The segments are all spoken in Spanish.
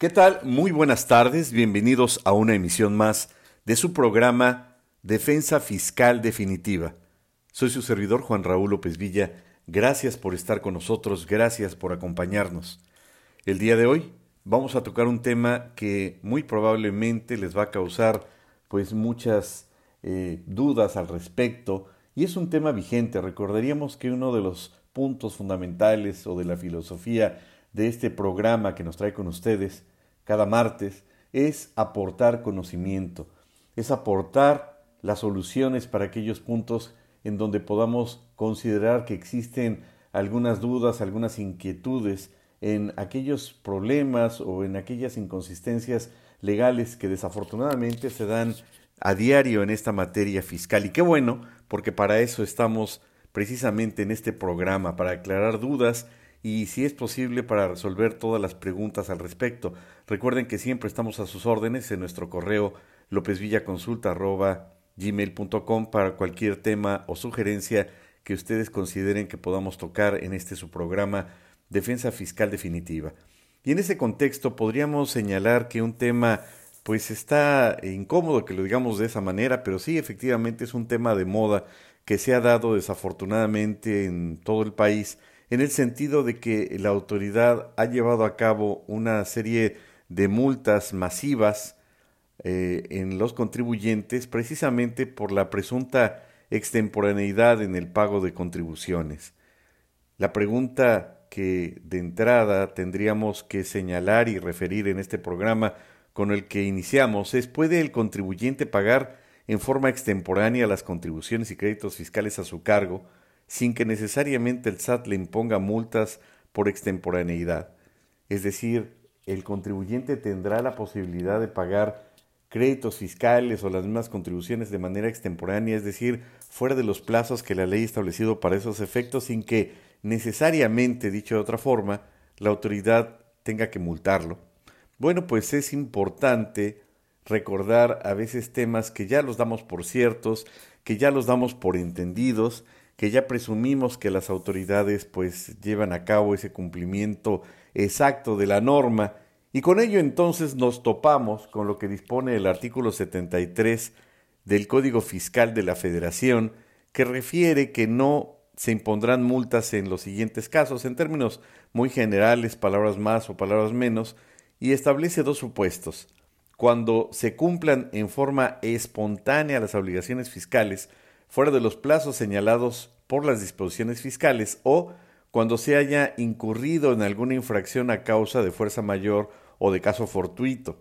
¿Qué tal? Muy buenas tardes, bienvenidos a una emisión más de su programa Defensa Fiscal Definitiva. Soy su servidor Juan Raúl López Villa, gracias por estar con nosotros, gracias por acompañarnos. El día de hoy vamos a tocar un tema que muy probablemente les va a causar pues muchas eh, dudas al respecto y es un tema vigente. Recordaríamos que uno de los puntos fundamentales o de la filosofía de este programa que nos trae con ustedes cada martes es aportar conocimiento, es aportar las soluciones para aquellos puntos en donde podamos considerar que existen algunas dudas, algunas inquietudes en aquellos problemas o en aquellas inconsistencias legales que desafortunadamente se dan a diario en esta materia fiscal. Y qué bueno, porque para eso estamos precisamente en este programa, para aclarar dudas y si es posible para resolver todas las preguntas al respecto. Recuerden que siempre estamos a sus órdenes en nuestro correo lopezvillaconsulta.gmail.com para cualquier tema o sugerencia que ustedes consideren que podamos tocar en este su programa Defensa Fiscal Definitiva. Y en ese contexto podríamos señalar que un tema pues está incómodo que lo digamos de esa manera, pero sí efectivamente es un tema de moda que se ha dado desafortunadamente en todo el país en el sentido de que la autoridad ha llevado a cabo una serie de multas masivas eh, en los contribuyentes precisamente por la presunta extemporaneidad en el pago de contribuciones. La pregunta que de entrada tendríamos que señalar y referir en este programa con el que iniciamos es ¿puede el contribuyente pagar en forma extemporánea las contribuciones y créditos fiscales a su cargo sin que necesariamente el SAT le imponga multas por extemporaneidad. Es decir, el contribuyente tendrá la posibilidad de pagar créditos fiscales o las mismas contribuciones de manera extemporánea, es decir, fuera de los plazos que la ley ha establecido para esos efectos, sin que necesariamente, dicho de otra forma, la autoridad tenga que multarlo. Bueno, pues es importante recordar a veces temas que ya los damos por ciertos, que ya los damos por entendidos, que ya presumimos que las autoridades pues llevan a cabo ese cumplimiento exacto de la norma y con ello entonces nos topamos con lo que dispone el artículo 73 del Código Fiscal de la Federación que refiere que no se impondrán multas en los siguientes casos en términos muy generales, palabras más o palabras menos, y establece dos supuestos. Cuando se cumplan en forma espontánea las obligaciones fiscales, fuera de los plazos señalados por las disposiciones fiscales o cuando se haya incurrido en alguna infracción a causa de fuerza mayor o de caso fortuito.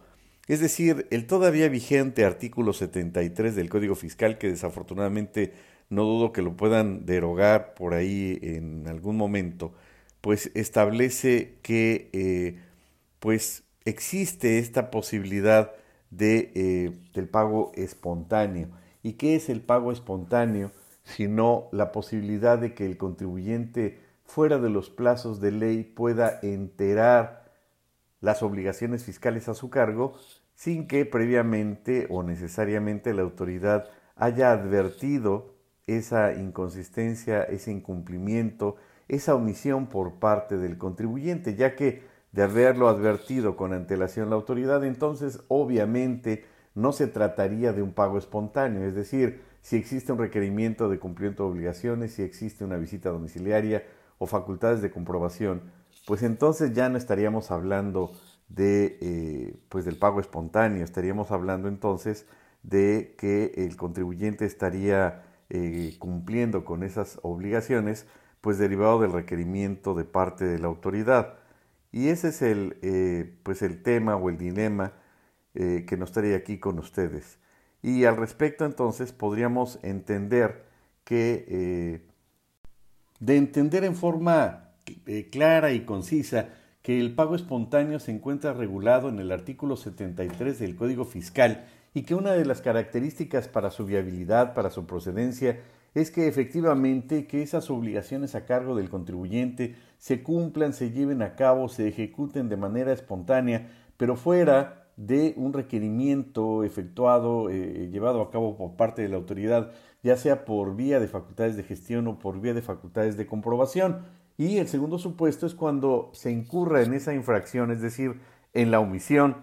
Es decir, el todavía vigente artículo 73 del Código Fiscal, que desafortunadamente no dudo que lo puedan derogar por ahí en algún momento, pues establece que eh, pues existe esta posibilidad de, eh, del pago espontáneo. ¿Y qué es el pago espontáneo? Sino la posibilidad de que el contribuyente fuera de los plazos de ley pueda enterar las obligaciones fiscales a su cargo sin que previamente o necesariamente la autoridad haya advertido esa inconsistencia, ese incumplimiento, esa omisión por parte del contribuyente, ya que de haberlo advertido con antelación la autoridad, entonces obviamente no se trataría de un pago espontáneo, es decir, si existe un requerimiento de cumplimiento de obligaciones, si existe una visita domiciliaria o facultades de comprobación, pues entonces ya no estaríamos hablando de eh, pues del pago espontáneo, estaríamos hablando entonces de que el contribuyente estaría eh, cumpliendo con esas obligaciones, pues derivado del requerimiento de parte de la autoridad. Y ese es el, eh, pues el tema o el dilema eh, que nos trae aquí con ustedes. Y al respecto entonces podríamos entender que, eh, de entender en forma eh, clara y concisa que el pago espontáneo se encuentra regulado en el artículo 73 del Código Fiscal y que una de las características para su viabilidad, para su procedencia, es que efectivamente que esas obligaciones a cargo del contribuyente se cumplan, se lleven a cabo, se ejecuten de manera espontánea, pero fuera de un requerimiento efectuado, eh, llevado a cabo por parte de la autoridad, ya sea por vía de facultades de gestión o por vía de facultades de comprobación. Y el segundo supuesto es cuando se incurra en esa infracción, es decir, en la omisión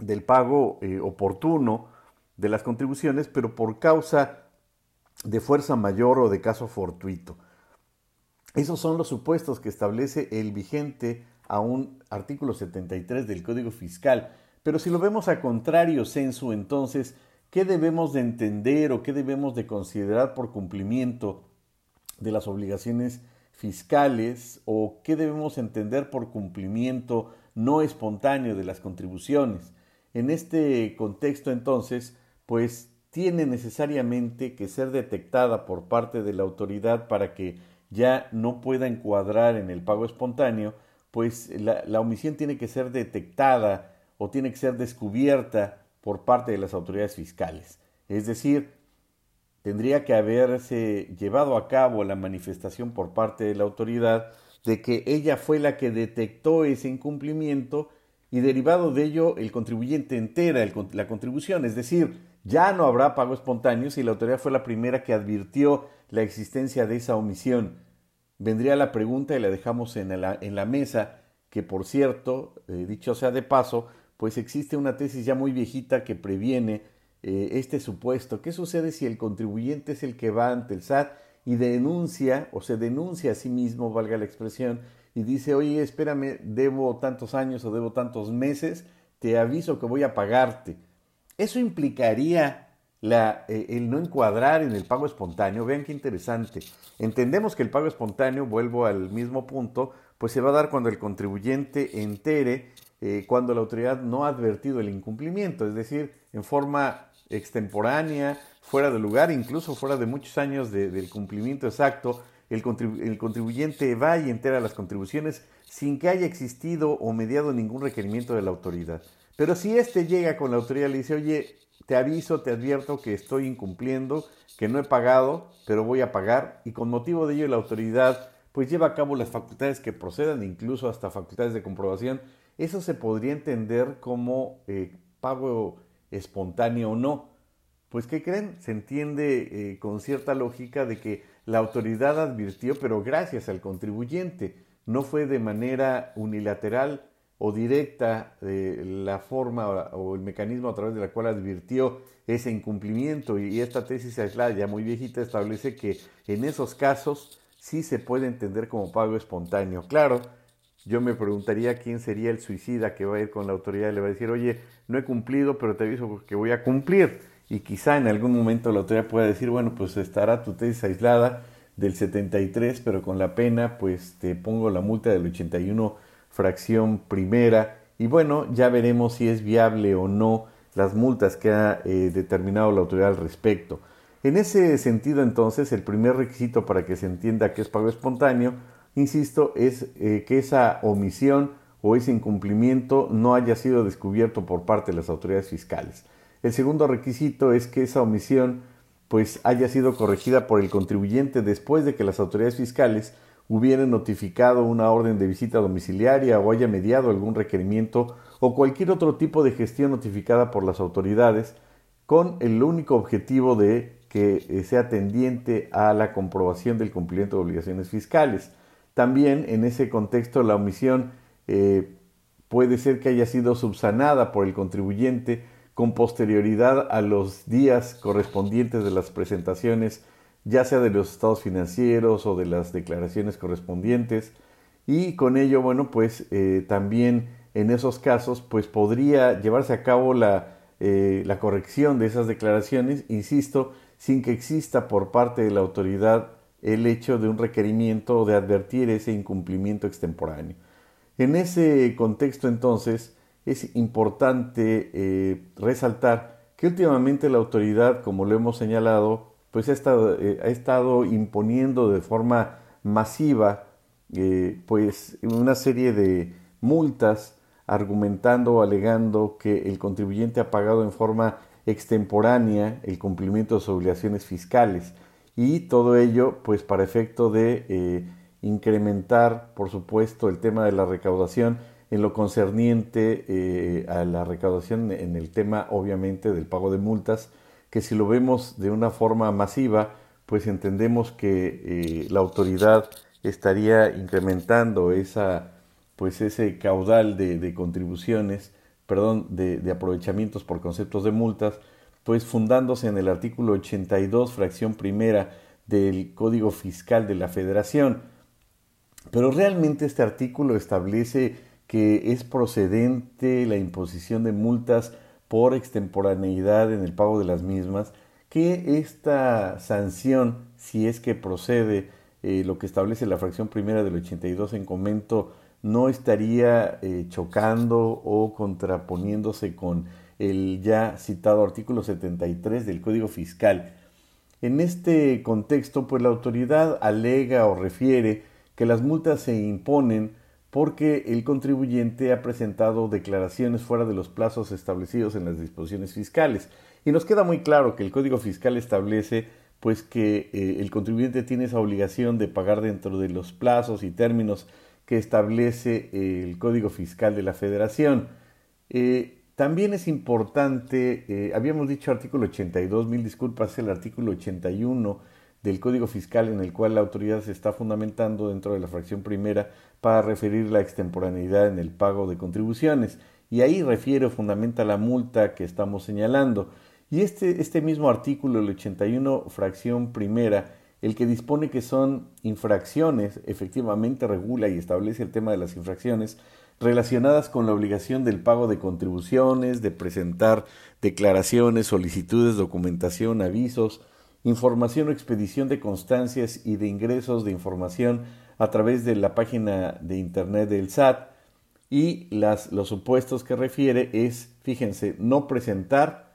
del pago eh, oportuno de las contribuciones, pero por causa de fuerza mayor o de caso fortuito. Esos son los supuestos que establece el vigente a un artículo 73 del Código Fiscal. Pero si lo vemos a contrario censo, entonces, ¿qué debemos de entender o qué debemos de considerar por cumplimiento de las obligaciones fiscales o qué debemos entender por cumplimiento no espontáneo de las contribuciones? En este contexto, entonces, pues tiene necesariamente que ser detectada por parte de la autoridad para que ya no pueda encuadrar en el pago espontáneo, pues la, omisión tiene que ser detectada o tiene que ser descubierta por parte de las autoridades fiscales. Es decir, tendría que haberse llevado a cabo la manifestación por parte de la autoridad de que ella fue la que detectó ese incumplimiento y derivado de ello el contribuyente entera la contribución, es decir, ya no habrá pago espontáneo si la autoridad fue la primera que advirtió la existencia de esa omisión. Vendría la pregunta y la dejamos en la, en la mesa, que por cierto, eh, dicho sea de paso, pues existe una tesis ya muy viejita que previene eh, este supuesto. ¿Qué sucede si el contribuyente es el que va ante el SAT y denuncia o se denuncia a sí mismo, valga la expresión, y dice, oye, espérame, debo tantos años o debo tantos meses, te aviso que voy a pagarte. Eso implicaría eh, el no encuadrar en el pago espontáneo. Vean qué interesante. Entendemos que el pago espontáneo, vuelvo al mismo punto, pues se va a dar cuando el contribuyente entere eh, cuando la autoridad no ha advertido el incumplimiento, es decir, en forma extemporánea, fuera de lugar, incluso fuera de muchos años del cumplimiento exacto, el, contribuyente va y entera las contribuciones sin que haya existido o mediado ningún requerimiento de la autoridad. Pero si éste llega con la autoridad y le dice, oye, te aviso, te advierto que estoy incumpliendo, que no he pagado, pero voy a pagar, y con motivo de ello la autoridad pues lleva a cabo las facultades que procedan, incluso hasta facultades de comprobación, eso se podría entender como eh, pago espontáneo o no. Pues, ¿qué creen? Se entiende eh, con cierta lógica de que la autoridad advirtió, pero gracias al contribuyente. No fue de manera unilateral o directa eh, la forma o el mecanismo a través de la cual advirtió ese incumplimiento. Y esta tesis aislada, ya muy viejita, establece que en esos casos sí se puede entender como pago espontáneo. Claro, yo me preguntaría quién sería el suicida que va a ir con la autoridad y le va a decir, oye, no he cumplido, pero te aviso que voy a cumplir y quizá en algún momento la autoridad pueda decir, bueno, pues estará tu tesis aislada del 73, pero con la pena pues te pongo la multa del 81 fracción primera y bueno, ya veremos si es viable o no las multas que ha eh, determinado la autoridad al respecto. En ese sentido, entonces, el primer requisito para que se entienda que es pago espontáneo, insisto, es eh, que esa omisión o ese incumplimiento no haya sido descubierto por parte de las autoridades fiscales. El segundo requisito es que esa omisión pues haya sido corregida por el contribuyente después de que las autoridades fiscales hubieran notificado una orden de visita domiciliaria o haya mediado algún requerimiento o cualquier otro tipo de gestión notificada por las autoridades con el único objetivo de que eh, sea tendiente a la comprobación del cumplimiento de obligaciones fiscales. También en ese contexto la omisión eh, puede ser que haya sido subsanada por el contribuyente con posterioridad a los días correspondientes de las presentaciones, ya sea de los estados financieros o de las declaraciones correspondientes. Y con ello, bueno, pues eh, también en esos casos, pues podría llevarse a cabo la, eh, la corrección de esas declaraciones, insisto, sin que exista por parte de la autoridad el hecho de un requerimiento de advertir ese incumplimiento extemporáneo. En ese contexto, entonces, es importante eh, resaltar que últimamente la autoridad, como lo hemos señalado, pues ha estado, eh, ha estado imponiendo de forma masiva eh, pues una serie de multas argumentando o alegando que el contribuyente ha pagado en forma extemporánea el cumplimiento de sus obligaciones fiscales y todo ello pues para efecto de incrementar por supuesto el tema de la recaudación en lo concerniente eh, a la recaudación en el tema obviamente del pago de multas, que si lo vemos de una forma masiva, pues entendemos que eh, la autoridad estaría incrementando esa, pues ese caudal de, contribuciones, perdón, de, aprovechamientos por conceptos de multas, pues fundándose en el artículo 82, fracción primera del Código Fiscal de la Federación. Pero realmente este artículo establece que es procedente la imposición de multas por extemporaneidad en el pago de las mismas, que esta sanción, si es que procede eh, lo que establece la fracción primera del 82 en comento, no estaría eh, chocando o contraponiéndose con el ya citado artículo 73 del Código Fiscal. En este contexto, pues la autoridad alega o refiere que las multas se imponen porque el contribuyente ha presentado declaraciones fuera de los plazos establecidos en las disposiciones fiscales. Y nos queda muy claro que el Código Fiscal establece pues que eh, el contribuyente tiene esa obligación de pagar dentro de los plazos y términos que establece el Código Fiscal de la Federación. Eh, también es importante, eh, habíamos dicho artículo 82, mil disculpas, el artículo 81 del Código Fiscal en el cual la autoridad se está fundamentando dentro de la fracción primera para referir la extemporaneidad en el pago de contribuciones. Y ahí refiere o fundamenta la multa que estamos señalando. Y este, este mismo artículo, el 81, fracción primera, el que dispone que son infracciones, efectivamente regula y establece el tema de las infracciones relacionadas con la obligación del pago de contribuciones, de presentar declaraciones, solicitudes, documentación, avisos, información o expedición de constancias y de ingresos de información a través de la página de internet del SAT y las, los supuestos que refiere es, fíjense, no presentar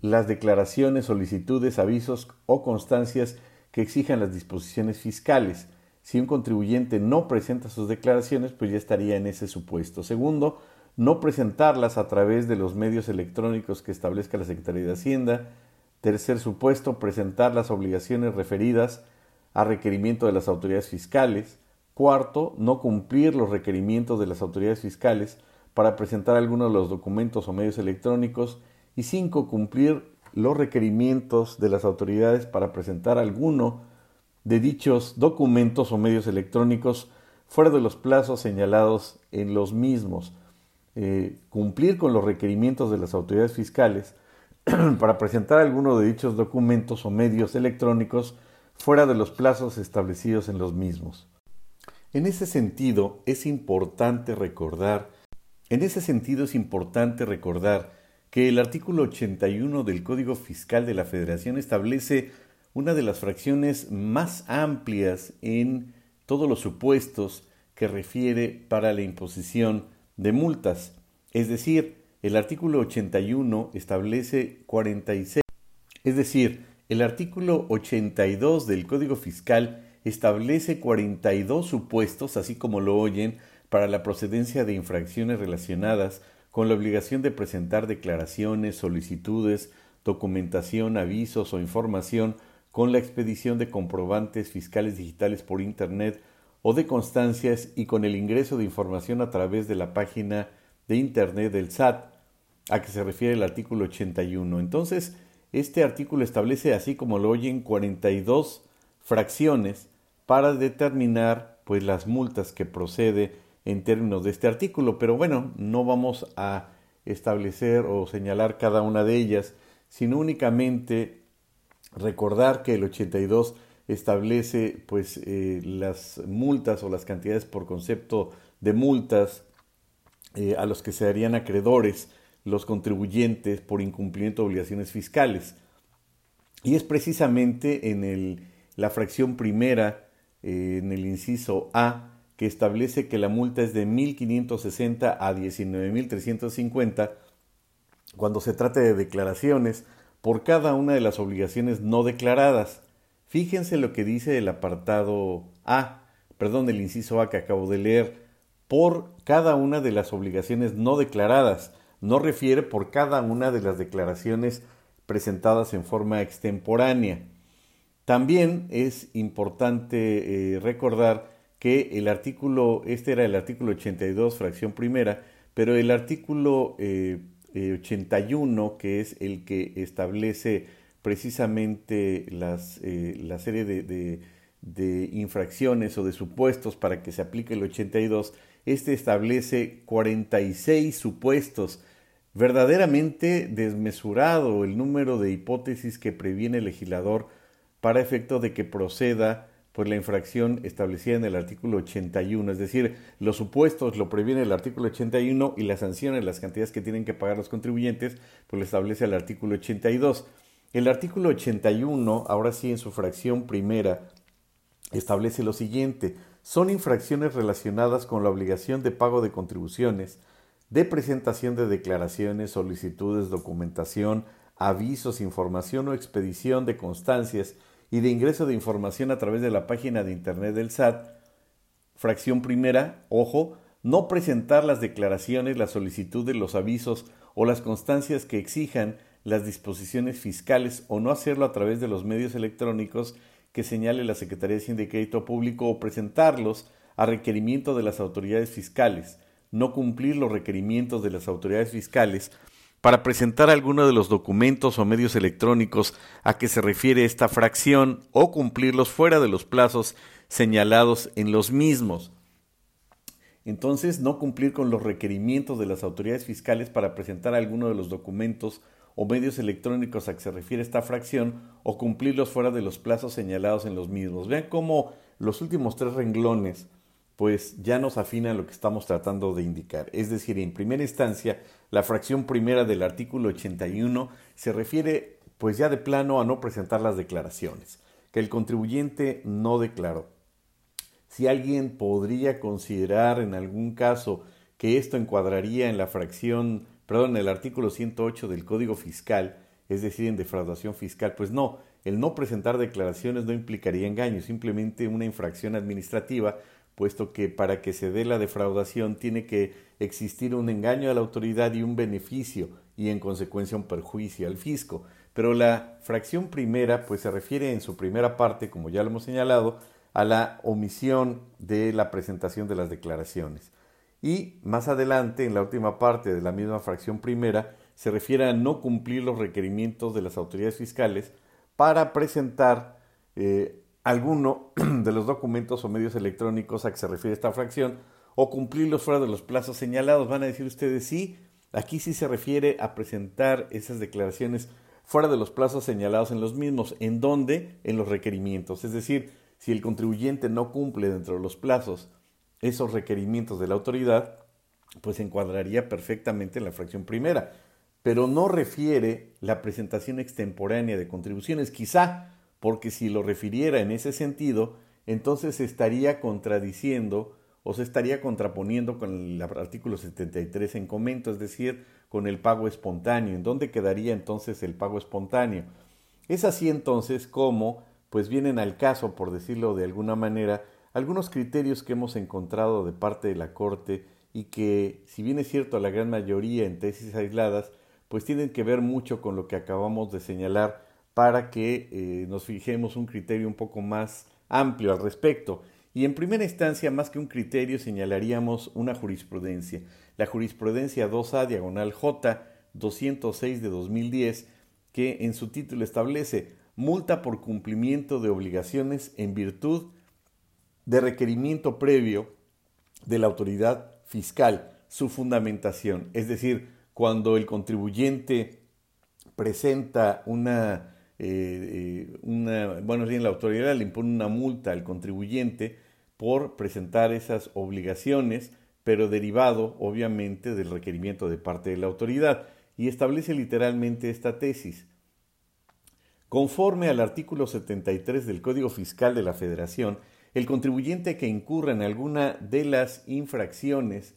las declaraciones, solicitudes, avisos o constancias que exijan las disposiciones fiscales. Si un contribuyente no presenta sus declaraciones, pues ya estaría en ese supuesto. Segundo, no presentarlas a través de los medios electrónicos que establezca la Secretaría de Hacienda. Tercer supuesto, presentar las obligaciones referidas a requerimiento de las autoridades fiscales. Cuarto, no cumplir los requerimientos de las autoridades fiscales para presentar algunos de los documentos o medios electrónicos. Y cinco, cumplir los requerimientos de las autoridades para presentar alguno de dichos documentos o medios electrónicos fuera de los plazos señalados en los mismos, eh, cumplir con los requerimientos de las autoridades fiscales para presentar alguno de dichos documentos o medios electrónicos fuera de los plazos establecidos en los mismos. En ese sentido, es importante recordar, en ese sentido es importante recordar que el artículo 81 del Código Fiscal de la Federación establece una de las fracciones más amplias en todos los supuestos que refiere para la imposición de multas. Es decir, el artículo 81 establece 46, es decir, el artículo 82 del Código Fiscal establece 42 supuestos, así como lo oyen, para la procedencia de infracciones relacionadas con la obligación de presentar declaraciones, solicitudes, documentación, avisos o información con la expedición de comprobantes fiscales digitales por Internet o de constancias y con el ingreso de información a través de la página de Internet del SAT, a que se refiere el artículo 81. Entonces, este artículo establece, así como lo oyen, 42 fracciones para determinar pues las multas que procede en términos de este artículo, pero bueno, no vamos a establecer o señalar cada una de ellas, sino únicamente recordar que el 82 establece pues eh, las multas o las cantidades por concepto de multas eh, a los que se darían acreedores los contribuyentes por incumplimiento de obligaciones fiscales. Y es precisamente en el, la fracción primera, eh, en el inciso A, que establece que la multa es de 1.560 a 19.350 cuando se trate de declaraciones por cada una de las obligaciones no declaradas. Fíjense lo que dice el apartado A, perdón, el inciso A que acabo de leer, por cada una de las obligaciones no declaradas. No refiere por cada una de las declaraciones presentadas en forma extemporánea. También es importante eh, recordar que el artículo, este era el artículo 82, fracción primera, pero el artículo 81, eh, que es el que establece precisamente las, eh, la serie de, de, infracciones o de supuestos para que se aplique el 82, Este establece 46 supuestos. Verdaderamente desmesurado el número de hipótesis que previene el legislador para efecto de que proceda por la infracción establecida en el artículo 81, es decir, los supuestos lo previene el artículo 81 y las sanciones, las cantidades que tienen que pagar los contribuyentes, pues lo establece el artículo 82. El artículo 81, ahora sí en su fracción primera, establece lo siguiente, son infracciones relacionadas con la obligación de pago de contribuciones, de presentación de declaraciones, solicitudes, documentación, avisos, información o expedición de constancias y de ingreso de información a través de la página de Internet del SAT. Fracción primera, ojo, no presentar las declaraciones, las solicitudes, los avisos o las constancias que exijan las disposiciones fiscales o no hacerlo a través de los medios electrónicos que señale la Secretaría de Crédito Público o presentarlos a requerimiento de las autoridades fiscales, no cumplir los requerimientos de las autoridades fiscales para presentar alguno de los documentos o medios electrónicos a que se refiere esta fracción o cumplirlos fuera de los plazos señalados en los mismos. Entonces, no cumplir con los requerimientos de las autoridades fiscales para presentar alguno de los documentos o medios electrónicos a que se refiere esta fracción o cumplirlos fuera de los plazos señalados en los mismos. Vean cómo los últimos tres renglones pues ya nos afina lo que estamos tratando de indicar. Es decir, en primera instancia, la fracción primera del artículo 81 se refiere pues ya de plano a no presentar las declaraciones, que el contribuyente no declaró. Si alguien podría considerar en algún caso que esto encuadraría en la fracción, perdón, en el artículo 108 del Código Fiscal, es decir, en defraudación fiscal, pues no, el no presentar declaraciones no implicaría engaño, simplemente una infracción administrativa puesto que para que se dé la defraudación tiene que existir un engaño a la autoridad y un beneficio y en consecuencia un perjuicio al fisco. Pero la fracción primera pues se refiere en su primera parte, como ya lo hemos señalado, a la omisión de la presentación de las declaraciones. Y más adelante, en la última parte de la misma fracción primera, se refiere a no cumplir los requerimientos de las autoridades fiscales para presentar eh, alguno de los documentos o medios electrónicos a que se refiere esta fracción o cumplirlos fuera de los plazos señalados. Van a decir ustedes sí, aquí sí se refiere a presentar esas declaraciones fuera de los plazos señalados en los mismos. ¿En dónde? En los requerimientos. Es decir, si el contribuyente no cumple dentro de los plazos esos requerimientos de la autoridad, pues encuadraría perfectamente en la fracción primera. Pero no refiere la presentación extemporánea de contribuciones. Quizá porque si lo refiriera en ese sentido, entonces se estaría contradiciendo o se estaría contraponiendo con el artículo 73 en comento, es decir, con el pago espontáneo. ¿En dónde quedaría entonces el pago espontáneo? Es así entonces como, pues vienen al caso, por decirlo de alguna manera, algunos criterios que hemos encontrado de parte de la Corte y que, si bien es cierto, la gran mayoría en tesis aisladas, pues tienen que ver mucho con lo que acabamos de señalar para que eh, nos fijemos un criterio un poco más amplio al respecto. Y en primera instancia, más que un criterio, señalaríamos una jurisprudencia. La jurisprudencia 2A diagonal J 206 de 2010, que en su título establece multa por cumplimiento de obligaciones en virtud de requerimiento previo de la autoridad fiscal, su fundamentación. Es decir, cuando el contribuyente presenta una eh, eh, una, bueno, la autoridad le impone una multa al contribuyente por presentar esas obligaciones, pero derivado, obviamente, del requerimiento de parte de la autoridad, y establece literalmente esta tesis. Conforme al artículo 73 del Código Fiscal de la Federación, el contribuyente que incurra en alguna de las infracciones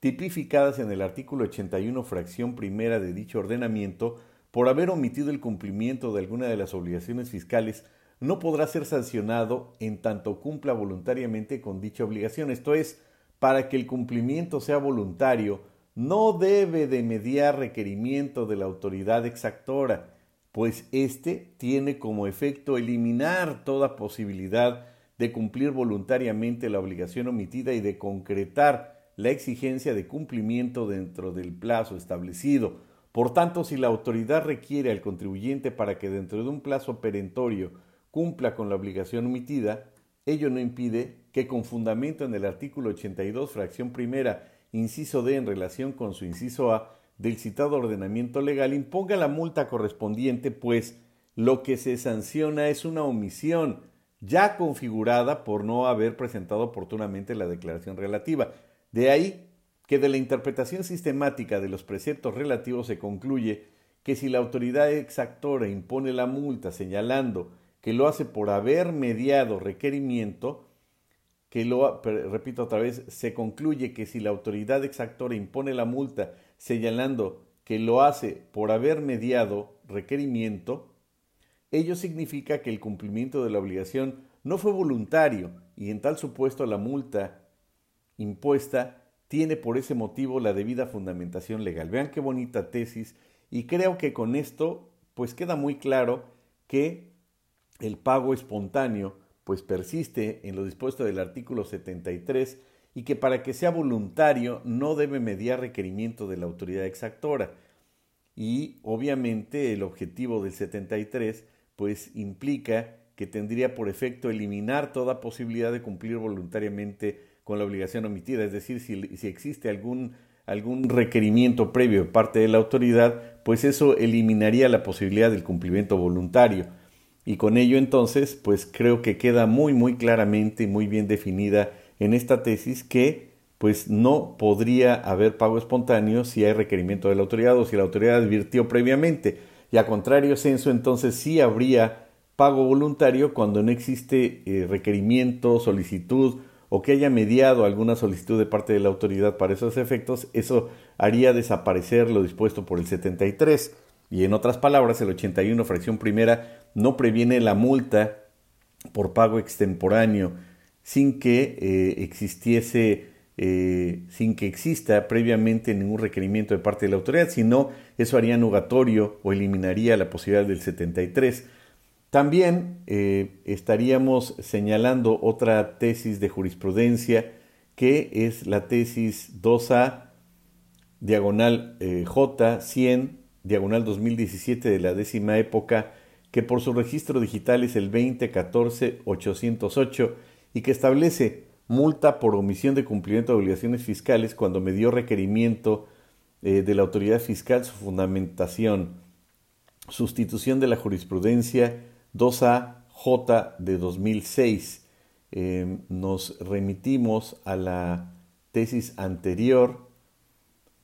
tipificadas en el artículo 81, fracción primera de dicho ordenamiento, por haber omitido el cumplimiento de alguna de las obligaciones fiscales, no podrá ser sancionado en tanto cumpla voluntariamente con dicha obligación. Esto es, para que el cumplimiento sea voluntario, no debe de mediar requerimiento de la autoridad exactora, pues éste tiene como efecto eliminar toda posibilidad de cumplir voluntariamente la obligación omitida y de concretar la exigencia de cumplimiento dentro del plazo establecido por tanto, si la autoridad requiere al contribuyente para que dentro de un plazo perentorio cumpla con la obligación omitida, ello no impide que con fundamento en el artículo 82, fracción primera, inciso D, en relación con su inciso A del citado ordenamiento legal, imponga la multa correspondiente, pues lo que se sanciona es una omisión ya configurada por no haber presentado oportunamente la declaración relativa. De ahí que de la interpretación sistemática de los preceptos relativos se concluye que si la autoridad exactora impone la multa señalando que lo hace por haber mediado requerimiento, que lo, repito otra vez, se concluye que si la autoridad exactora impone la multa señalando que lo hace por haber mediado requerimiento, ello significa que el cumplimiento de la obligación no fue voluntario y en tal supuesto la multa impuesta tiene por ese motivo la debida fundamentación legal. Vean qué bonita tesis y creo que con esto pues queda muy claro que el pago espontáneo pues persiste en lo dispuesto del artículo 73 y que para que sea voluntario no debe mediar requerimiento de la autoridad exactora. Y obviamente el objetivo del 73 pues implica que tendría por efecto eliminar toda posibilidad de cumplir voluntariamente con la obligación omitida, es decir, si, si existe algún, algún requerimiento previo de parte de la autoridad, pues eso eliminaría la posibilidad del cumplimiento voluntario. Y con ello entonces, pues creo que queda muy muy claramente y muy bien definida en esta tesis que pues no podría haber pago espontáneo si hay requerimiento de la autoridad o si la autoridad advirtió previamente. Y a contrario censo, entonces sí habría pago voluntario cuando no existe eh, requerimiento, solicitud o que haya mediado alguna solicitud de parte de la autoridad para esos efectos, eso haría desaparecer lo dispuesto por el 73. Y en otras palabras, el 81 fracción primera no previene la multa por pago extemporáneo sin que eh, existiese, eh, sin que exista previamente ningún requerimiento de parte de la autoridad, sino eso haría nugatorio o eliminaría la posibilidad del 73. También eh, estaríamos señalando otra tesis de jurisprudencia que es la tesis 2A diagonal J 100 diagonal 2017 de la décima época que por su registro digital es el 2014-808 y que establece multa por omisión de cumplimiento de obligaciones fiscales cuando me dio requerimiento eh, de la autoridad fiscal su fundamentación, sustitución de la jurisprudencia 2AJ de 2006. Eh, nos remitimos a la tesis anterior.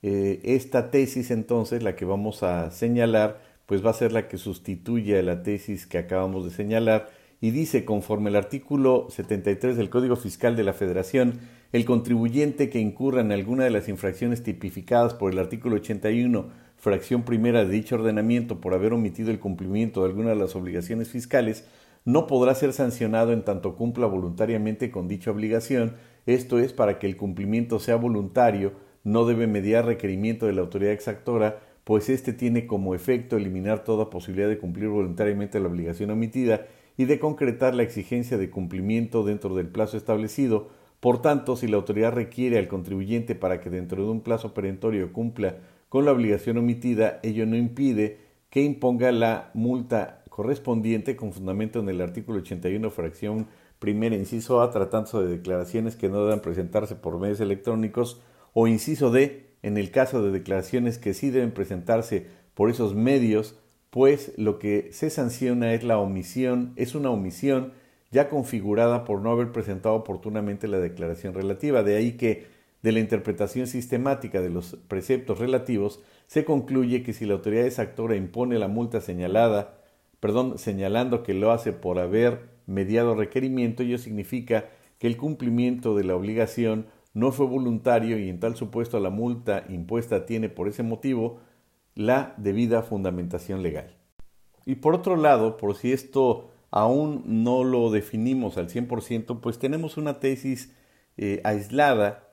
Eh, esta tesis entonces, la que vamos a señalar, pues va a ser la que sustituye a la tesis que acabamos de señalar y dice, conforme el artículo 73 del Código Fiscal de la Federación, el contribuyente que incurra en alguna de las infracciones tipificadas por el artículo 81, fracción primera de dicho ordenamiento por haber omitido el cumplimiento de alguna de las obligaciones fiscales, no podrá ser sancionado en tanto cumpla voluntariamente con dicha obligación, esto es, para que el cumplimiento sea voluntario, no debe mediar requerimiento de la autoridad exactora pues éste tiene como efecto eliminar toda posibilidad de cumplir voluntariamente la obligación omitida y de concretar la exigencia de cumplimiento dentro del plazo establecido. Por tanto, si la autoridad requiere al contribuyente para que dentro de un plazo perentorio cumpla con la obligación omitida, ello no impide que imponga la multa correspondiente con fundamento en el artículo 81, fracción primera, inciso A, tratándose de declaraciones que no deban presentarse por medios electrónicos, o inciso D, en el caso de declaraciones que sí deben presentarse por esos medios, pues lo que se sanciona es la omisión, es una omisión ya configurada por no haber presentado oportunamente la declaración relativa. De ahí que de la interpretación sistemática de los preceptos relativos se concluye que si la autoridad exactora impone la multa señalada, perdón, señalando que lo hace por haber mediado requerimiento, ello significa que el cumplimiento de la obligación no fue voluntario y en tal supuesto la multa impuesta tiene por ese motivo la debida fundamentación legal. Y por otro lado, por si esto aún no lo definimos al 100%, pues tenemos una tesis eh, aislada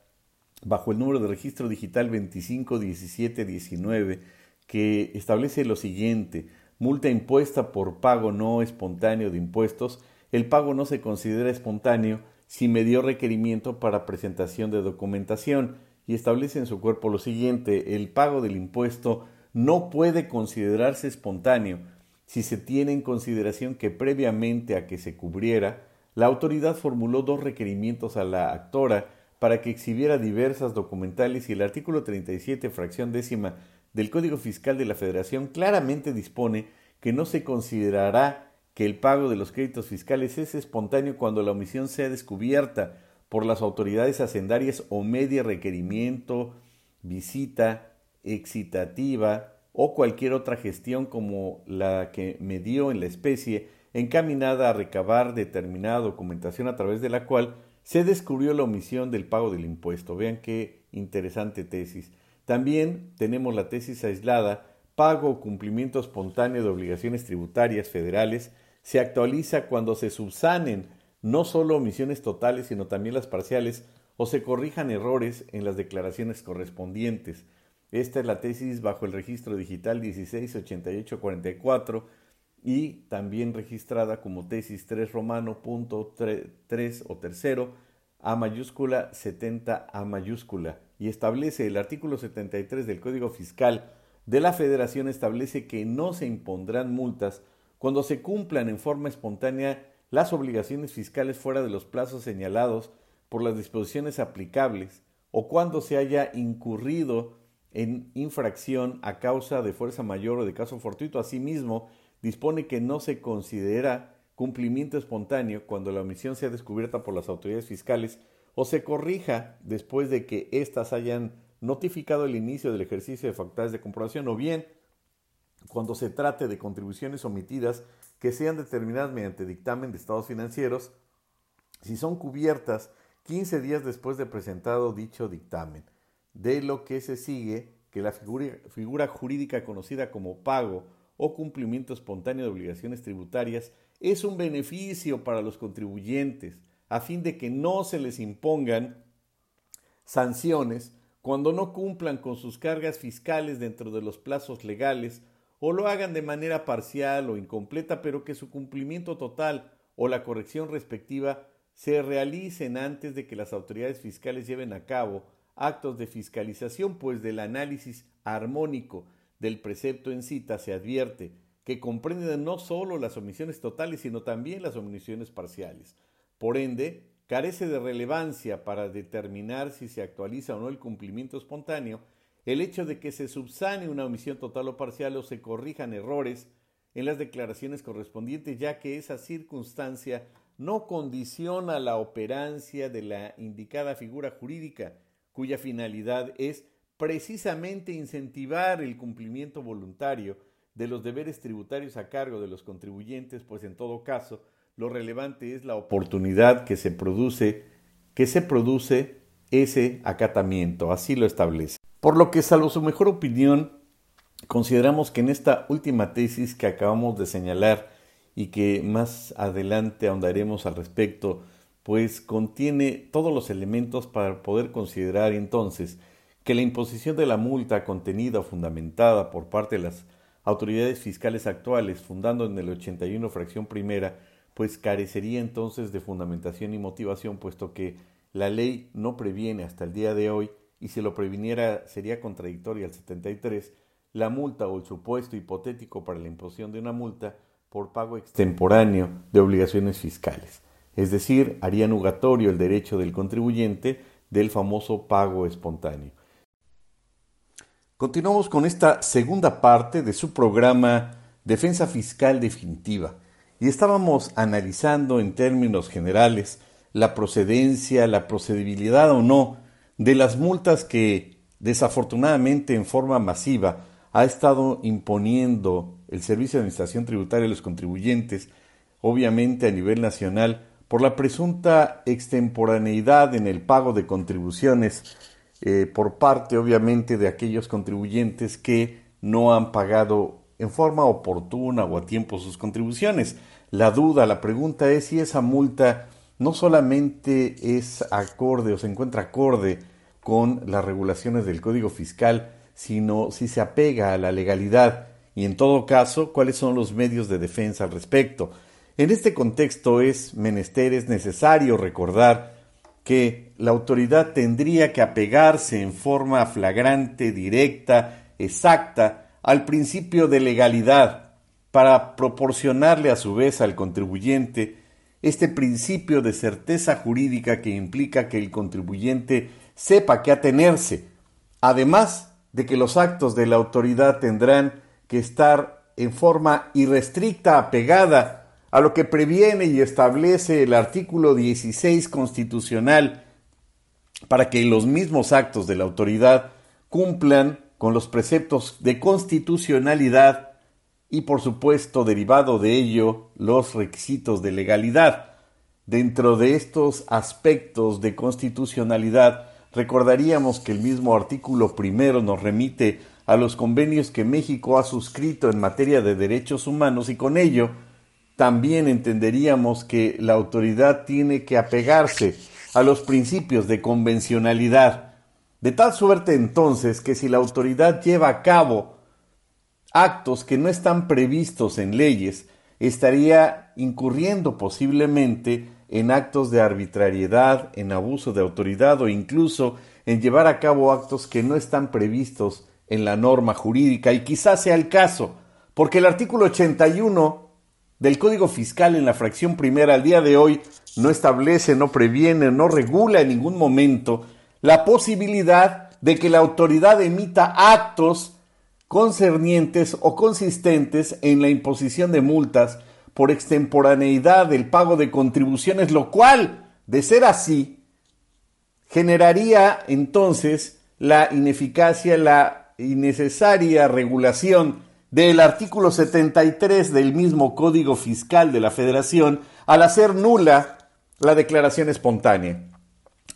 bajo el número de registro digital 251719 que establece lo siguiente, multa impuesta por pago no espontáneo de impuestos, el pago no se considera espontáneo si me dio requerimiento para presentación de documentación. Y establece en su cuerpo lo siguiente, el pago del impuesto no puede considerarse espontáneo si se tiene en consideración que previamente a que se cubriera, la autoridad formuló dos requerimientos a la actora para que exhibiera diversas documentales y el artículo 37, fracción décima del Código Fiscal de la Federación claramente dispone que no se considerará que el pago de los créditos fiscales es espontáneo cuando la omisión sea descubierta por las autoridades hacendarias o media requerimiento, visita, excitativa o cualquier otra gestión como la que me dio en la especie encaminada a recabar determinada documentación a través de la cual se descubrió la omisión del pago del impuesto. Vean qué interesante tesis. También tenemos la tesis aislada, pago o cumplimiento espontáneo de obligaciones tributarias federales, se actualiza cuando se subsanen no solo omisiones totales, sino también las parciales, o se corrijan errores en las declaraciones correspondientes. Esta es la tesis bajo el registro digital 168844 y también registrada como tesis 3 romano punto 3 o tercero a mayúscula 70 a mayúscula y establece el artículo 73 del Código Fiscal de la Federación establece que no se impondrán multas cuando se cumplan en forma espontánea las obligaciones fiscales fuera de los plazos señalados por las disposiciones aplicables o cuando se haya incurrido en infracción a causa de fuerza mayor o de caso fortuito. Asimismo, dispone que no se considera cumplimiento espontáneo cuando la omisión sea descubierta por las autoridades fiscales o se corrija después de que éstas hayan notificado el inicio del ejercicio de facultades de comprobación o bien cuando se trate de contribuciones omitidas que sean determinadas mediante dictamen de estados financieros, si son cubiertas 15 días después de presentado dicho dictamen, de lo que se sigue que la figura, figura jurídica conocida como pago o cumplimiento espontáneo de obligaciones tributarias es un beneficio para los contribuyentes, a fin de que no se les impongan sanciones cuando no cumplan con sus cargas fiscales dentro de los plazos legales o lo hagan de manera parcial o incompleta, pero que su cumplimiento total o la corrección respectiva se realicen antes de que las autoridades fiscales lleven a cabo actos de fiscalización, pues del análisis armónico del precepto en cita se advierte que comprende no solo las omisiones totales, sino también las omisiones parciales. Por ende, carece de relevancia para determinar si se actualiza o no el cumplimiento espontáneo el hecho de que se subsane una omisión total o parcial o se corrijan errores en las declaraciones correspondientes, ya que esa circunstancia no condiciona la operancia de la indicada figura jurídica, cuya finalidad es precisamente incentivar el cumplimiento voluntario de los deberes tributarios a cargo de los contribuyentes, pues en todo caso lo relevante es la oportunidad que se produce, que se produce ese acatamiento, así lo establece. Por lo que, salvo su mejor opinión, consideramos que en esta última tesis que acabamos de señalar y que más adelante ahondaremos al respecto, pues contiene todos los elementos para poder considerar entonces que la imposición de la multa contenida o fundamentada por parte de las autoridades fiscales actuales, fundando en el 81 fracción primera, pues carecería entonces de fundamentación y motivación, puesto que la ley no previene hasta el día de hoy y si lo previniera sería contradictoria al 73, la multa o el supuesto hipotético para la imposición de una multa por pago extemporáneo de obligaciones fiscales. Es decir, haría nugatorio el derecho del contribuyente del famoso pago espontáneo. Continuamos con esta segunda parte de su programa Defensa Fiscal Definitiva. Y estábamos analizando en términos generales la procedencia, la procedibilidad o no de las multas que desafortunadamente en forma masiva ha estado imponiendo el Servicio de Administración Tributaria a los contribuyentes, obviamente a nivel nacional, por la presunta extemporaneidad en el pago de contribuciones eh, por parte, obviamente, de aquellos contribuyentes que no han pagado en forma oportuna o a tiempo sus contribuciones. La duda, la pregunta es si esa multa no solamente es acorde o se encuentra acorde con las regulaciones del Código Fiscal, sino si se apega a la legalidad y en todo caso cuáles son los medios de defensa al respecto. En este contexto es menester, es necesario recordar que la autoridad tendría que apegarse en forma flagrante, directa, exacta, al principio de legalidad para proporcionarle a su vez al contribuyente este principio de certeza jurídica que implica que el contribuyente sepa qué atenerse, además de que los actos de la autoridad tendrán que estar en forma irrestricta apegada a lo que previene y establece el artículo 16 constitucional para que los mismos actos de la autoridad cumplan con los preceptos de constitucionalidad y por supuesto derivado de ello los requisitos de legalidad. Dentro de estos aspectos de constitucionalidad, recordaríamos que el mismo artículo primero nos remite a los convenios que México ha suscrito en materia de derechos humanos y con ello también entenderíamos que la autoridad tiene que apegarse a los principios de convencionalidad, de tal suerte entonces que si la autoridad lleva a cabo actos que no están previstos en leyes, estaría incurriendo posiblemente en actos de arbitrariedad, en abuso de autoridad o incluso en llevar a cabo actos que no están previstos en la norma jurídica. Y quizás sea el caso, porque el artículo 81 del Código Fiscal en la fracción primera al día de hoy no establece, no previene, no regula en ningún momento la posibilidad de que la autoridad emita actos concernientes o consistentes en la imposición de multas por extemporaneidad del pago de contribuciones, lo cual, de ser así, generaría entonces la ineficacia, la innecesaria regulación del artículo 73 del mismo Código Fiscal de la Federación al hacer nula la declaración espontánea.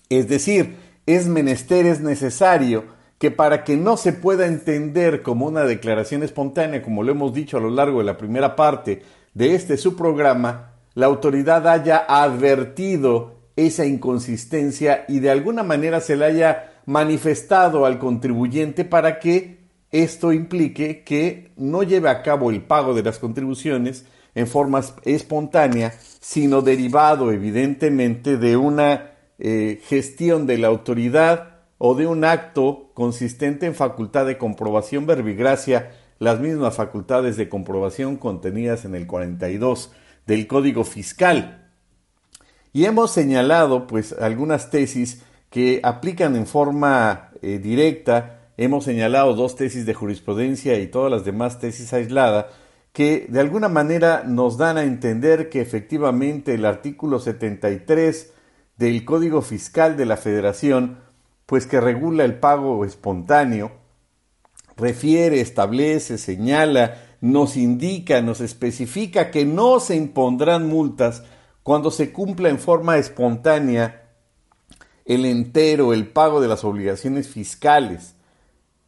Es decir, es menester, es necesario que para que no se pueda entender como una declaración espontánea, como lo hemos dicho a lo largo de la primera parte de este su programa, la autoridad haya advertido esa inconsistencia y de alguna manera se la haya manifestado al contribuyente para que esto implique que no lleve a cabo el pago de las contribuciones en forma espontánea, sino derivado evidentemente de una eh, gestión de la autoridad o de un acto consistente en facultad de comprobación verbigracia, las mismas facultades de comprobación contenidas en el 42 del Código Fiscal. Y hemos señalado pues algunas tesis que aplican en forma eh, directa. Hemos señalado dos tesis de jurisprudencia y todas las demás tesis aisladas que de alguna manera nos dan a entender que efectivamente el artículo 73 del Código Fiscal de la Federación, pues que regula el pago espontáneo, refiere, establece, señala, nos indica, nos especifica que no se impondrán multas cuando se cumpla en forma espontánea el entero, el pago de las obligaciones fiscales,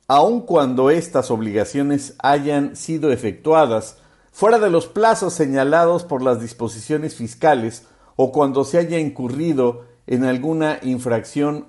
aun cuando estas obligaciones hayan sido efectuadas fuera de los plazos señalados por las disposiciones fiscales o cuando se haya incurrido en alguna infracción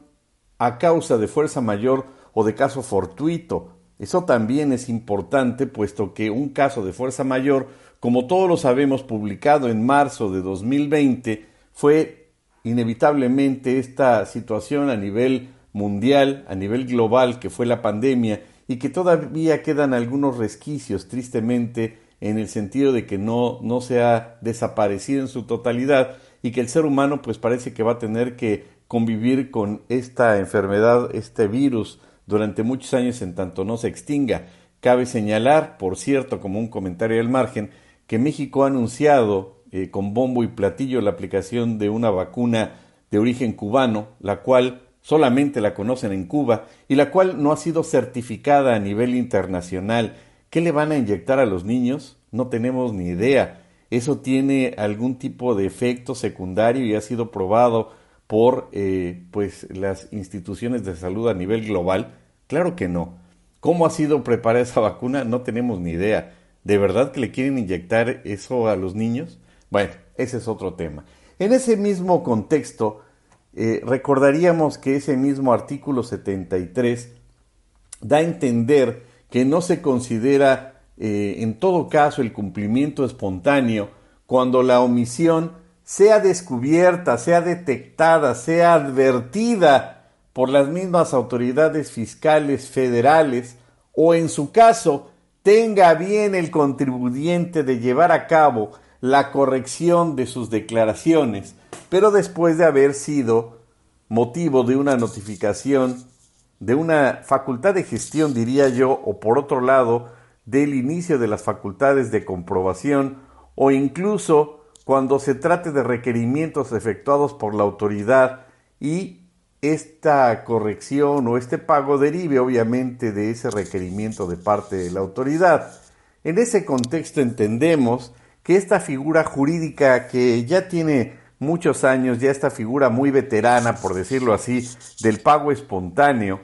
a causa de fuerza mayor o de caso fortuito. Eso también es importante, puesto que un caso de fuerza mayor, como todos lo sabemos, publicado en marzo de 2020, fue inevitablemente esta situación a nivel mundial, a nivel global, que fue la pandemia, y que todavía quedan algunos resquicios, tristemente, en el sentido de que no, no se ha desaparecido en su totalidad y que el ser humano pues parece que va a tener que convivir con esta enfermedad, este virus, durante muchos años en tanto no se extinga. Cabe señalar, por cierto, como un comentario al margen, que México ha anunciado eh, con bombo y platillo la aplicación de una vacuna de origen cubano, la cual solamente la conocen en Cuba y la cual no ha sido certificada a nivel internacional. ¿Qué le van a inyectar a los niños? No tenemos ni idea. ¿Eso tiene algún tipo de efecto secundario y ha sido probado por eh, pues, las instituciones de salud a nivel global? Claro que no. ¿Cómo ha sido preparada esa vacuna? No tenemos ni idea. ¿De verdad que le quieren inyectar eso a los niños? Bueno, ese es otro tema. En ese mismo contexto, eh, recordaríamos que ese mismo artículo 73 da a entender que no se considera eh, en todo caso el cumplimiento espontáneo cuando la omisión sea descubierta, sea detectada, sea advertida por las mismas autoridades fiscales federales o en su caso tenga bien el contribuyente de llevar a cabo la corrección de sus declaraciones, pero después de haber sido motivo de una notificación, de una facultad de gestión, diría yo, o por otro lado, del inicio de las facultades de comprobación, o incluso cuando se trate de requerimientos efectuados por la autoridad y esta corrección o este pago derive obviamente de ese requerimiento de parte de la autoridad. En ese contexto entendemos que esta figura jurídica que ya tiene muchos años, ya esta figura muy veterana, por decirlo así, del pago espontáneo,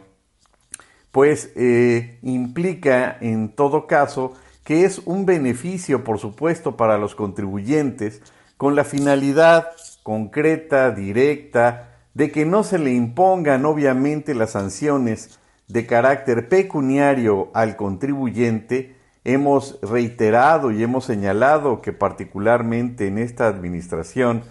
pues eh, implica en todo caso que es un beneficio, por supuesto, para los contribuyentes, con la finalidad concreta, directa, de que no se le impongan obviamente las sanciones de carácter pecuniario al contribuyente, hemos reiterado y hemos señalado que particularmente en esta administración,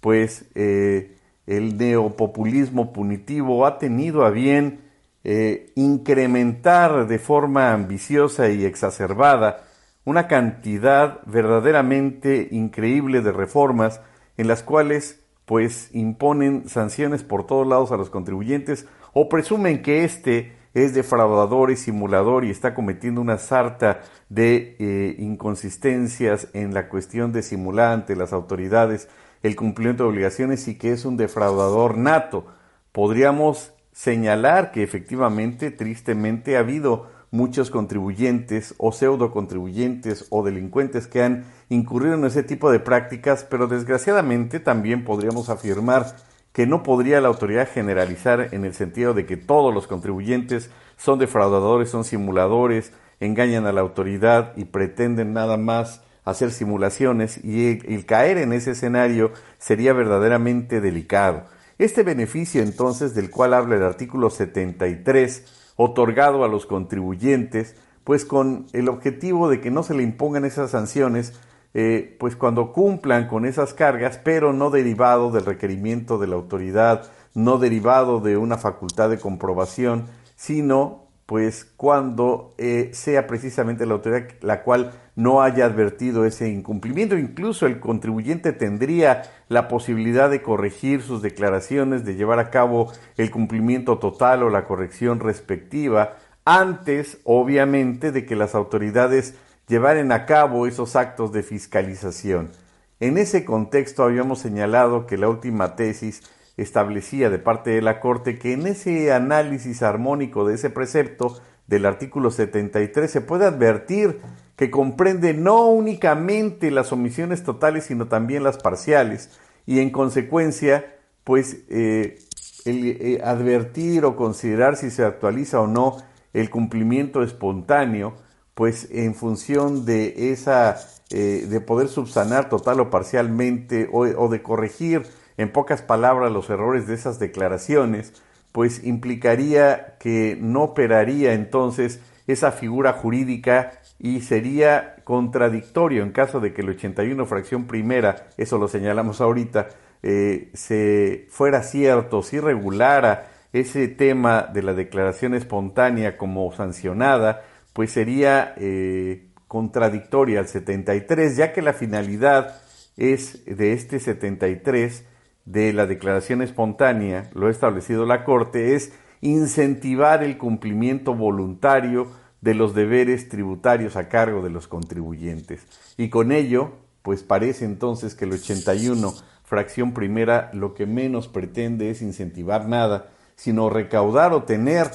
pues eh, el neopopulismo punitivo ha tenido a bien eh, incrementar de forma ambiciosa y exacerbada una cantidad verdaderamente increíble de reformas en las cuales pues imponen sanciones por todos lados a los contribuyentes o presumen que éste es defraudador y simulador y está cometiendo una sarta de eh, inconsistencias en la cuestión de simular ante las autoridades el cumplimiento de obligaciones y que es un defraudador nato. Podríamos señalar que efectivamente, tristemente, ha habido muchos contribuyentes o pseudo contribuyentes o delincuentes que han incurrido en ese tipo de prácticas, pero desgraciadamente también podríamos afirmar que no podría la autoridad generalizar en el sentido de que todos los contribuyentes son defraudadores, son simuladores, engañan a la autoridad y pretenden nada más hacer simulaciones y el, caer en ese escenario sería verdaderamente delicado. Este beneficio entonces del cual habla el artículo 73 otorgado a los contribuyentes, pues con el objetivo de que no se le impongan esas sanciones, eh, pues cuando cumplan con esas cargas, pero no derivado del requerimiento de la autoridad, no derivado de una facultad de comprobación, sino pues cuando eh, sea precisamente la autoridad la cual no haya advertido ese incumplimiento. Incluso el contribuyente tendría la posibilidad de corregir sus declaraciones, de llevar a cabo el cumplimiento total o la corrección respectiva, antes, obviamente, de que las autoridades llevaren a cabo esos actos de fiscalización. En ese contexto habíamos señalado que la última tesis establecía de parte de la Corte que en ese análisis armónico de ese precepto del artículo 73 se puede advertir que comprende no únicamente las omisiones totales, sino también las parciales, y en consecuencia, pues eh, eh, advertir o considerar si se actualiza o no el cumplimiento espontáneo, pues en función de esa, eh, de poder subsanar total o parcialmente o de corregir en pocas palabras, los errores de esas declaraciones, pues implicaría que no operaría entonces esa figura jurídica y sería contradictorio. En caso de que el 81 fracción primera, eso lo señalamos ahorita, eh, se fuera cierto, si regulara ese tema de la declaración espontánea como sancionada, pues sería eh, contradictoria al 73, ya que la finalidad es de este 73 de la declaración espontánea, lo ha establecido la Corte, es incentivar el cumplimiento voluntario de los deberes tributarios a cargo de los contribuyentes. Y con ello, pues parece entonces que el 81, fracción primera, lo que menos pretende es incentivar nada, sino recaudar o tener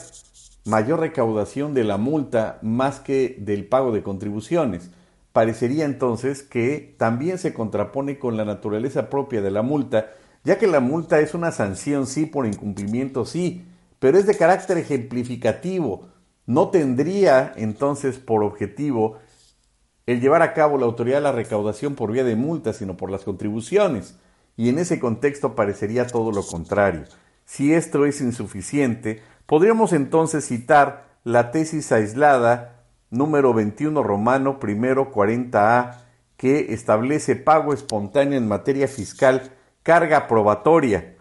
mayor recaudación de la multa más que del pago de contribuciones. Parecería entonces que también se contrapone con la naturaleza propia de la multa, ya que la multa es una sanción sí por incumplimiento sí, pero es de carácter ejemplificativo. No tendría entonces por objetivo el llevar a cabo la autoridad la recaudación por vía de multa, sino por las contribuciones. Y en ese contexto parecería todo lo contrario. Si esto es insuficiente, podríamos entonces citar la tesis aislada número 21 romano primero 40A que establece pago espontáneo en materia fiscal carga probatoria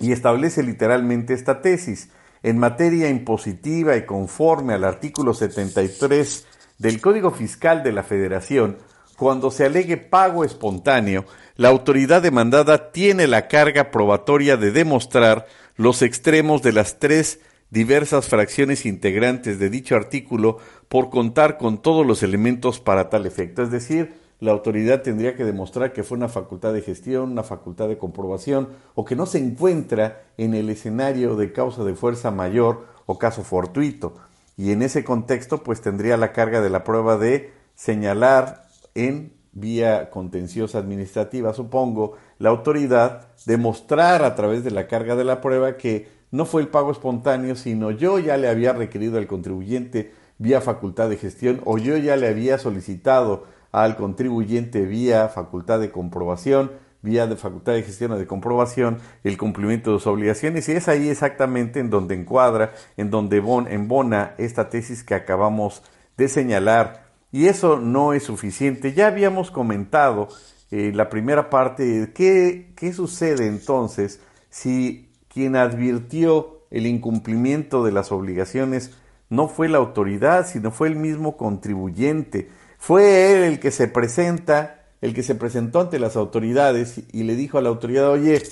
y establece literalmente esta tesis. En materia impositiva y conforme al artículo 73 del Código Fiscal de la Federación, cuando se alegue pago espontáneo, la autoridad demandada tiene la carga probatoria de demostrar los extremos de las tres diversas fracciones integrantes de dicho artículo por contar con todos los elementos para tal efecto. Es decir, la autoridad tendría que demostrar que fue una facultad de gestión, una facultad de comprobación, o que no se encuentra en el escenario de causa de fuerza mayor o caso fortuito. Y en ese contexto, pues tendría la carga de la prueba de señalar en vía contenciosa administrativa, supongo, la autoridad demostrar a través de la carga de la prueba que no fue el pago espontáneo, sino yo ya le había requerido al contribuyente vía facultad de gestión o yo ya le había solicitado al contribuyente vía facultad de comprobación, vía de facultad de gestión o de comprobación, el cumplimiento de sus obligaciones. Y es ahí exactamente en donde encuadra, en donde embona esta tesis que acabamos de señalar. Y eso no es suficiente. Ya habíamos comentado eh, la primera parte, ¿qué, ¿qué sucede entonces si quien advirtió el incumplimiento de las obligaciones no fue la autoridad, sino fue el mismo contribuyente? Fue él el que se presenta, el que se presentó ante las autoridades y le dijo a la autoridad, oye,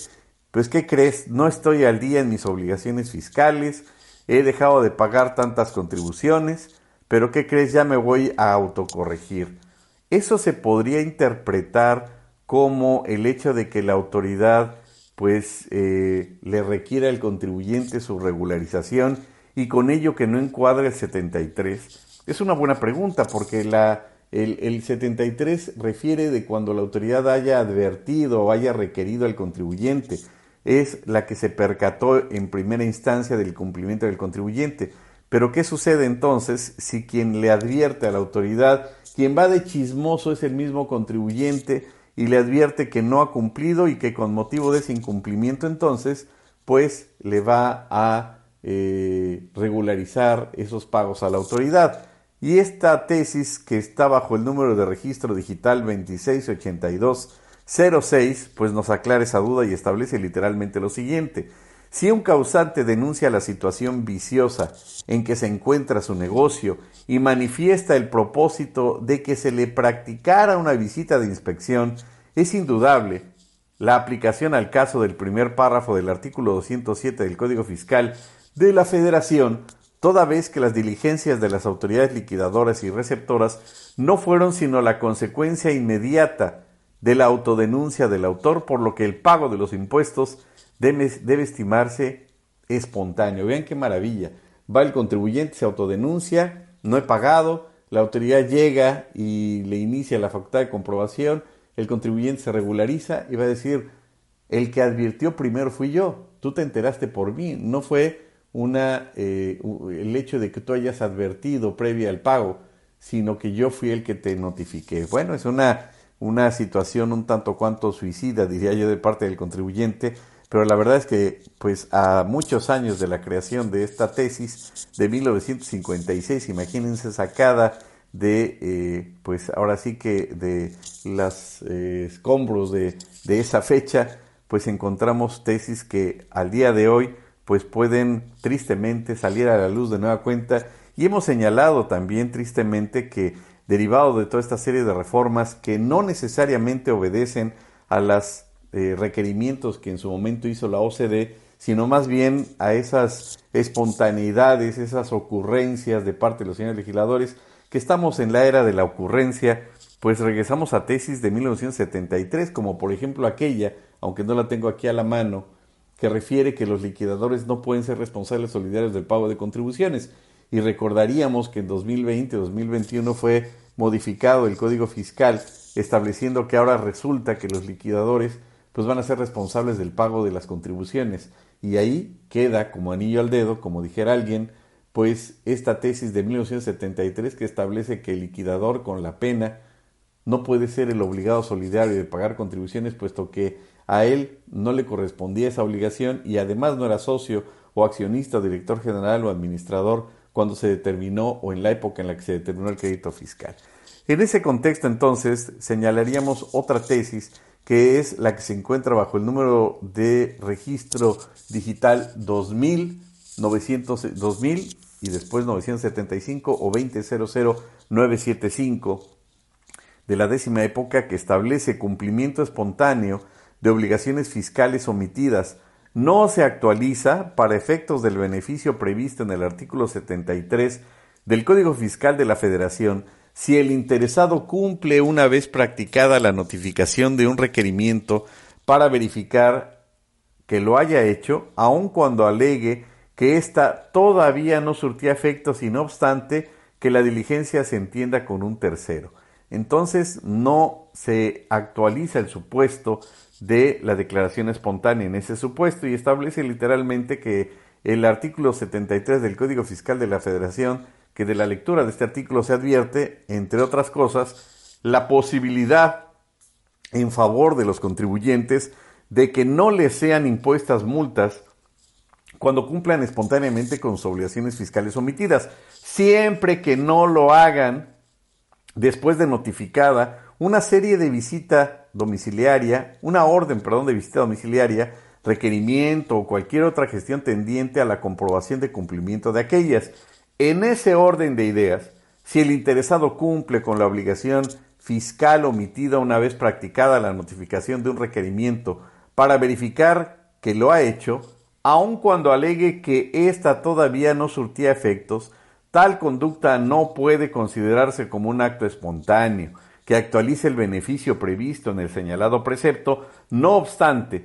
pues ¿qué crees? No estoy al día en mis obligaciones fiscales, he dejado de pagar tantas contribuciones, pero ¿qué crees? Ya me voy a autocorregir. Eso se podría interpretar como el hecho de que la autoridad pues eh, le requiera al contribuyente su regularización y con ello que no encuadre el 73. Es una buena pregunta porque la el, 73 refiere de cuando la autoridad haya advertido o haya requerido al contribuyente. Es la que se percató en primera instancia del cumplimiento del contribuyente. Pero ¿qué sucede entonces si quien le advierte a la autoridad, quien va de chismoso es el mismo contribuyente y le advierte que no ha cumplido y que con motivo de ese incumplimiento entonces, pues le va a eh, regularizar esos pagos a la autoridad? Y esta tesis, que está bajo el número de registro digital 268206, pues nos aclara esa duda y establece literalmente lo siguiente. Si un causante denuncia la situación viciosa en que se encuentra su negocio y manifiesta el propósito de que se le practicara una visita de inspección, es indudable la aplicación al caso del primer párrafo del artículo 207 del Código Fiscal de la Federación toda vez que las diligencias de las autoridades liquidadoras y receptoras no fueron sino la consecuencia inmediata de la autodenuncia del autor, por lo que el pago de los impuestos debe, estimarse espontáneo. Vean qué maravilla. Va el contribuyente, se autodenuncia, no he pagado, la autoridad llega y le inicia la facultad de comprobación, el contribuyente se regulariza y va a decir, el que advirtió primero fui yo, tú te enteraste por mí, no fue una, eh, el hecho de que tú hayas advertido previa al pago, sino que yo fui el que te notifiqué. Bueno, es una, una situación un tanto cuanto suicida, diría yo, de parte del contribuyente, pero la verdad es que, pues, a muchos años de la creación de esta tesis de 1956, imagínense sacada de, eh, pues, ahora sí que de las eh, escombros de, de esa fecha, pues encontramos tesis que al día de hoy pues pueden tristemente salir a la luz de nueva cuenta. Y hemos señalado también tristemente que derivado de toda esta serie de reformas que no necesariamente obedecen a los eh, requerimientos que en su momento hizo la OCDE, sino más bien a esas espontaneidades, esas ocurrencias de parte de los señores legisladores, que estamos en la era de la ocurrencia, pues regresamos a tesis de 1973, como por ejemplo aquella, aunque no la tengo aquí a la mano, que refiere que los liquidadores no pueden ser responsables solidarios del pago de contribuciones. Y recordaríamos que en 2020-2021 fue modificado el Código Fiscal estableciendo que ahora resulta que los liquidadores pues van a ser responsables del pago de las contribuciones. Y ahí queda como anillo al dedo, como dijera alguien, pues esta tesis de 1973 que establece que el liquidador con la pena no puede ser el obligado solidario de pagar contribuciones, puesto que a él no le correspondía esa obligación y además no era socio o accionista, director general o administrador cuando se determinó o en la época en la que se determinó el crédito fiscal. En ese contexto entonces señalaríamos otra tesis que es la que se encuentra bajo el número de registro digital 2000, 2000 y después 975 o 2000 975 de la décima época que establece cumplimiento espontáneo de obligaciones fiscales omitidas no se actualiza para efectos del beneficio previsto en el artículo 73 del Código Fiscal de la Federación si el interesado cumple una vez practicada la notificación de un requerimiento para verificar que lo haya hecho, aun cuando alegue que ésta todavía no surtía efectos y no obstante que la diligencia se entienda con un tercero. Entonces no se actualiza el supuesto de la declaración espontánea en ese supuesto y establece literalmente que el artículo 73 del Código Fiscal de la Federación, que de la lectura de este artículo se advierte, entre otras cosas, la posibilidad en favor de los contribuyentes de que no les sean impuestas multas cuando cumplan espontáneamente con sus obligaciones fiscales omitidas, siempre que no lo hagan después de notificada una serie de visita domiciliaria, una orden, perdón, de visita domiciliaria, requerimiento o cualquier otra gestión tendiente a la comprobación de cumplimiento de aquellas. En ese orden de ideas, si el interesado cumple con la obligación fiscal omitida una vez practicada la notificación de un requerimiento para verificar que lo ha hecho, aun cuando alegue que ésta todavía no surtía efectos, tal conducta no puede considerarse como un acto espontáneo, que actualice el beneficio previsto en el señalado precepto, no obstante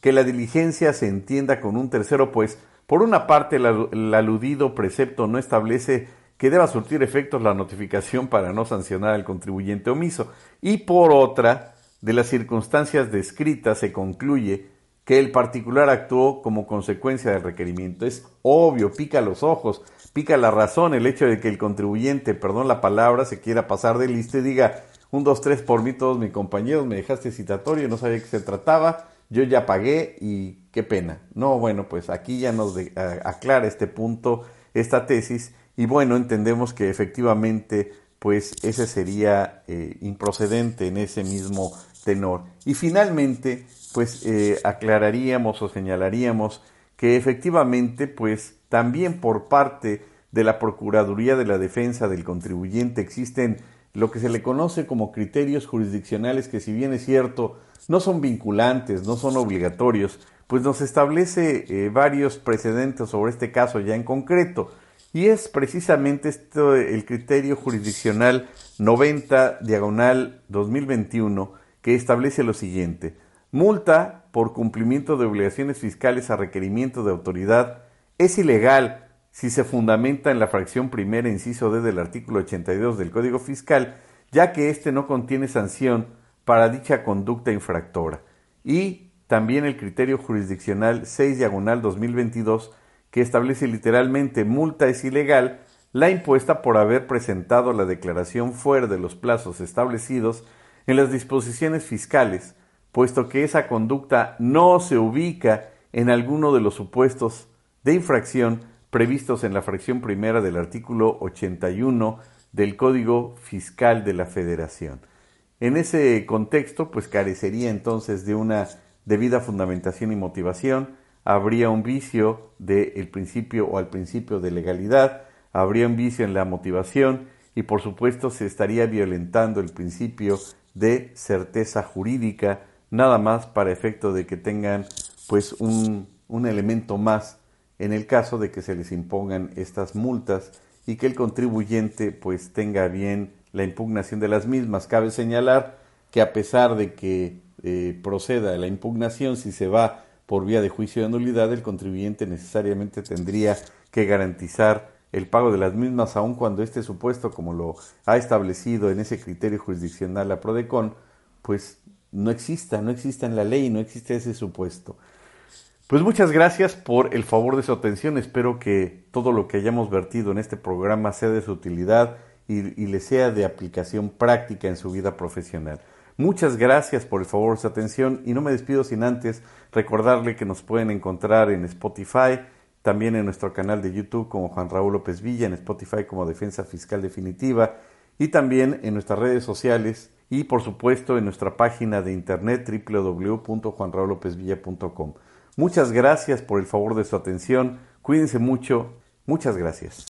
que la diligencia se entienda con un tercero, pues, por una parte, el, aludido precepto no establece que deba surtir efectos la notificación para no sancionar al contribuyente omiso, y por otra, de las circunstancias descritas se concluye que el particular actuó como consecuencia del requerimiento. Es obvio, pica los ojos, pica la razón el hecho de que el contribuyente, perdón la palabra, se quiera pasar de lista y diga, un, dos, tres por mí, todos mis compañeros, me dejaste citatorio, no sabía qué se trataba, yo ya pagué y qué pena. No, bueno, pues aquí ya nos aclara este punto, esta tesis, y bueno, entendemos que efectivamente, pues ese sería eh, improcedente en ese mismo tenor. Y finalmente, pues eh, aclararíamos o señalaríamos que efectivamente, pues también por parte de la Procuraduría de la Defensa del Contribuyente existen lo que se le conoce como criterios jurisdiccionales que si bien es cierto, no son vinculantes, no son obligatorios, pues nos establece eh, varios precedentes sobre este caso ya en concreto. Y es precisamente el criterio jurisdiccional 90 diagonal 2021 que establece lo siguiente. Multa por cumplimiento de obligaciones fiscales a requerimiento de autoridad es ilegal si se fundamenta en la fracción primera, inciso D del artículo 82 del Código Fiscal, ya que éste no contiene sanción para dicha conducta infractora. Y también el criterio jurisdiccional 6 diagonal 2022, que establece literalmente multa es ilegal la impuesta por haber presentado la declaración fuera de los plazos establecidos en las disposiciones fiscales, puesto que esa conducta no se ubica en alguno de los supuestos de infracción previstos en la fracción primera del artículo 81 del Código Fiscal de la Federación. En ese contexto, pues carecería entonces de una debida fundamentación y motivación, habría un vicio del principio o al principio de legalidad, habría un vicio en la motivación y por supuesto se estaría violentando el principio de certeza jurídica, nada más para efecto de que tengan pues un, un elemento más en el caso de que se les impongan estas multas y que el contribuyente pues tenga bien la impugnación de las mismas. Cabe señalar que a pesar de que eh, proceda la impugnación, si se va por vía de juicio de nulidad, el contribuyente necesariamente tendría que garantizar el pago de las mismas, aun cuando este supuesto, como lo ha establecido en ese criterio jurisdiccional la PRODECON, pues no exista, no exista en la ley, no existe ese supuesto. Pues muchas gracias por el favor de su atención. Espero que todo lo que hayamos vertido en este programa sea de su utilidad y, le sea de aplicación práctica en su vida profesional. Muchas gracias por el favor de su atención y no me despido sin antes recordarle que nos pueden encontrar en Spotify, también en nuestro canal de YouTube como Juan Raúl López Villa, en Spotify como Defensa Fiscal Definitiva y también en nuestras redes sociales y por supuesto en nuestra página de internet www.juanraulopezvilla.com. Muchas gracias por el favor de su atención. Cuídense mucho. Muchas gracias.